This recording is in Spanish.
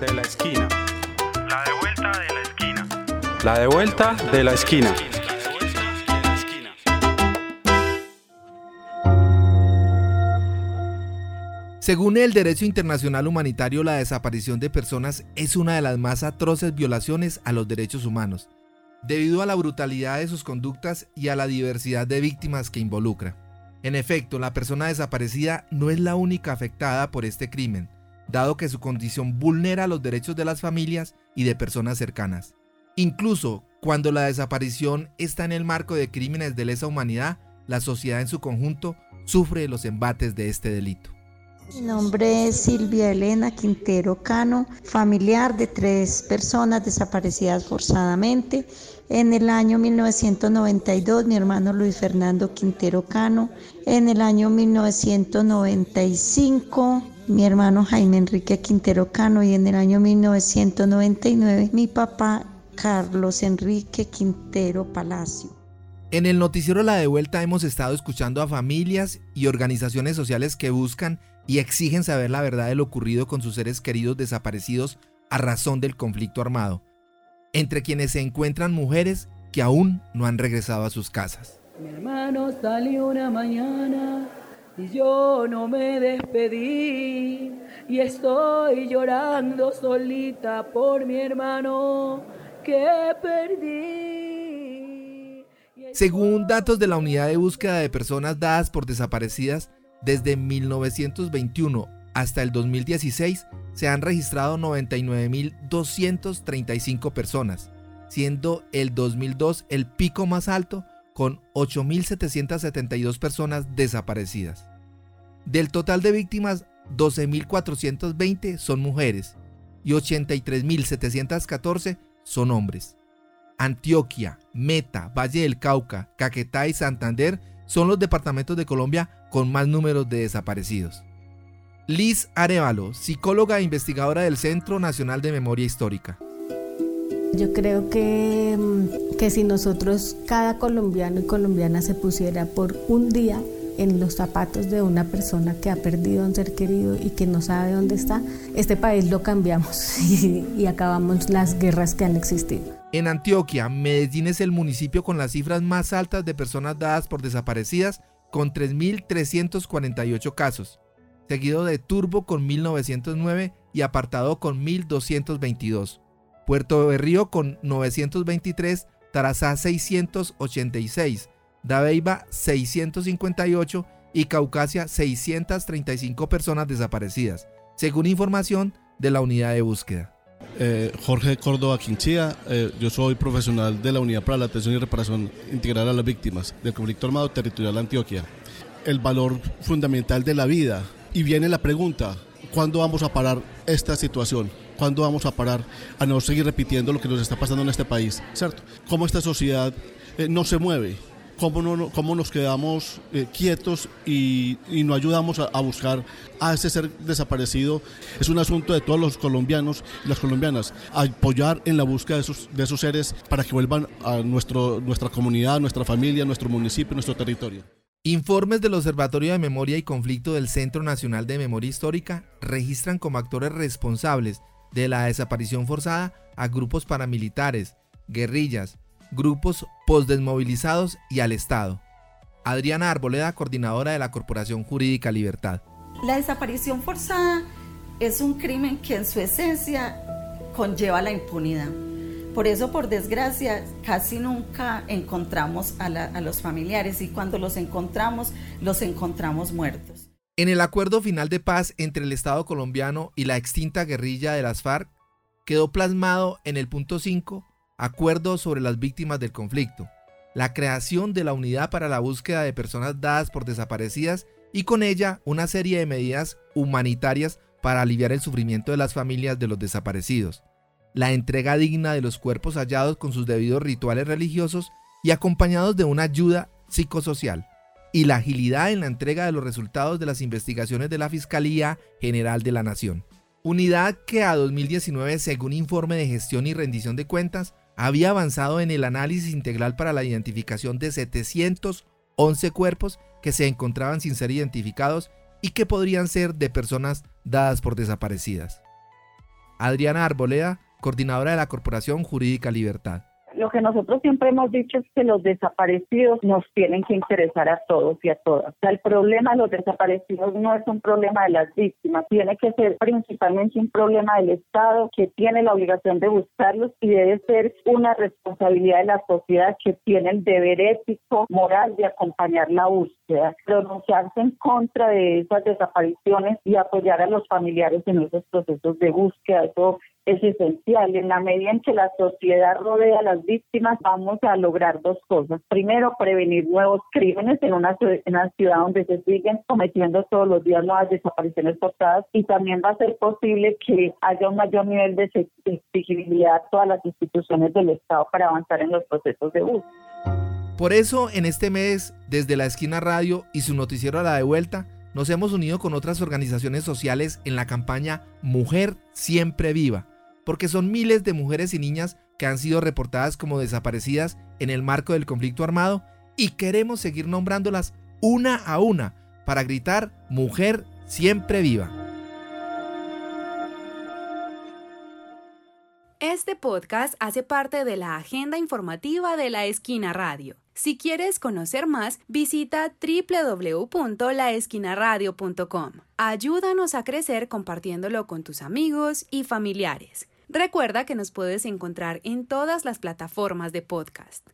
de la esquina. La de vuelta de la esquina. La de vuelta de la esquina. Según el derecho internacional humanitario, la desaparición de personas es una de las más atroces violaciones a los derechos humanos, debido a la brutalidad de sus conductas y a la diversidad de víctimas que involucra. En efecto, la persona desaparecida no es la única afectada por este crimen, dado que su condición vulnera los derechos de las familias y de personas cercanas. Incluso cuando la desaparición está en el marco de crímenes de lesa humanidad, la sociedad en su conjunto sufre los embates de este delito. Mi nombre es Silvia Elena Quintero Cano, familiar de tres personas desaparecidas forzadamente. En el año 1992, mi hermano Luis Fernando Quintero Cano. En el año 1995, mi hermano Jaime Enrique Quintero Cano. Y en el año 1999, mi papá Carlos Enrique Quintero Palacio. En el noticiero La Devuelta hemos estado escuchando a familias y organizaciones sociales que buscan y exigen saber la verdad de lo ocurrido con sus seres queridos desaparecidos a razón del conflicto armado, entre quienes se encuentran mujeres que aún no han regresado a sus casas. Mi hermano salió una mañana yo no me despedí y estoy llorando solita por mi hermano que perdí. Según datos de la Unidad de Búsqueda de Personas Dadas por Desaparecidas, desde 1921 hasta el 2016 se han registrado 99.235 personas, siendo el 2002 el pico más alto con 8.772 personas desaparecidas. Del total de víctimas, 12.420 son mujeres y 83.714 son hombres. Antioquia, Meta, Valle del Cauca, Caquetá y Santander son los departamentos de Colombia con más números de desaparecidos. Liz Arevalo, psicóloga e investigadora del Centro Nacional de Memoria Histórica. Yo creo que, que si nosotros, cada colombiano y colombiana se pusiera por un día en los zapatos de una persona que ha perdido a un ser querido y que no sabe dónde está, este país lo cambiamos y, acabamos las guerras que han existido. En Antioquia, Medellín es el municipio con las cifras más altas de personas dadas por desaparecidas con 3.348 casos, seguido de Turbo con 1.909 y Apartado con 1.222, Puerto Berrío con 923, Tarazá 686, Dabeiba 658 y Caucasia 635 personas desaparecidas, según información de la unidad de búsqueda. Eh, Jorge Córdoba Quinchía, eh, yo soy profesional de la Unidad para la Atención y Reparación Integral a las Víctimas del Conflicto Armado Territorial de Antioquia. El valor fundamental de la vida. Y viene la pregunta, ¿cuándo vamos a parar esta situación? ¿Cuándo vamos a parar a no seguir repitiendo lo que nos está pasando en este país? ¿Cierto? ¿Cómo esta sociedad eh, no se mueve? Cómo, no, cómo nos quedamos eh, quietos y, no ayudamos a, buscar a ese ser desaparecido. Es un asunto de todos los colombianos y las colombianas, apoyar en la búsqueda de esos, de esos seres para que vuelvan a nuestro, nuestra comunidad, nuestra familia, nuestro municipio, nuestro territorio. Informes del Observatorio de Memoria y Conflicto del Centro Nacional de Memoria Histórica registran como actores responsables de la desaparición forzada a grupos paramilitares, guerrillas, grupos postdesmovilizados y al Estado. Adriana Arboleda, coordinadora de la Corporación Jurídica Libertad. La desaparición forzada es un crimen que en su esencia conlleva la impunidad. Por eso, por desgracia, casi nunca encontramos a, la, a, los familiares y cuando los encontramos, los encontramos muertos. En el acuerdo final de paz entre el Estado colombiano y la extinta guerrilla de las FARC, quedó plasmado en el punto 5 acuerdo sobre las víctimas del conflicto, la creación de la unidad para la búsqueda de personas dadas por desaparecidas y con ella una serie de medidas humanitarias para aliviar el sufrimiento de las familias de los desaparecidos, la entrega digna de los cuerpos hallados con sus debidos rituales religiosos y acompañados de una ayuda psicosocial, y la agilidad en la entrega de los resultados de las investigaciones de la Fiscalía General de la Nación. Unidad que a 2019, según informe de gestión y rendición de cuentas, había avanzado en el análisis integral para la identificación de 711 cuerpos que se encontraban sin ser identificados y que podrían ser de personas dadas por desaparecidas. Adriana Arboleda, coordinadora de la Corporación Jurídica Libertad. Lo que nosotros siempre hemos dicho es que los desaparecidos nos tienen que interesar a todos y a todas. O sea, el problema de los desaparecidos no es un problema de las víctimas, tiene que ser principalmente un problema del Estado que tiene la obligación de buscarlos y debe ser una responsabilidad de la sociedad que tiene el deber ético, moral de acompañar la búsqueda, pronunciarse en contra de esas desapariciones y apoyar a los familiares en esos procesos de búsqueda. Eso es esencial. En la medida en que la sociedad rodea a las víctimas, vamos a lograr dos cosas. Primero, prevenir nuevos crímenes en una, ciudad donde se siguen cometiendo todos los días nuevas desapariciones forzadas y también va a ser posible que haya un mayor nivel de exigibilidad a todas las instituciones del Estado para avanzar en los procesos de búsqueda. Por eso, en este mes, desde la esquina radio y su noticiero a la de vuelta, nos hemos unido con otras organizaciones sociales en la campaña Mujer Siempre Viva, porque son miles de mujeres y niñas que han sido reportadas como desaparecidas en el marco del conflicto armado y queremos seguir nombrándolas una a una para gritar Mujer Siempre Viva. Este podcast hace parte de la agenda informativa de la Esquina Radio. Si quieres conocer más, visita www.laesquinaradio.com. Ayúdanos a crecer compartiéndolo con tus amigos y familiares. Recuerda que nos puedes encontrar en todas las plataformas de podcast.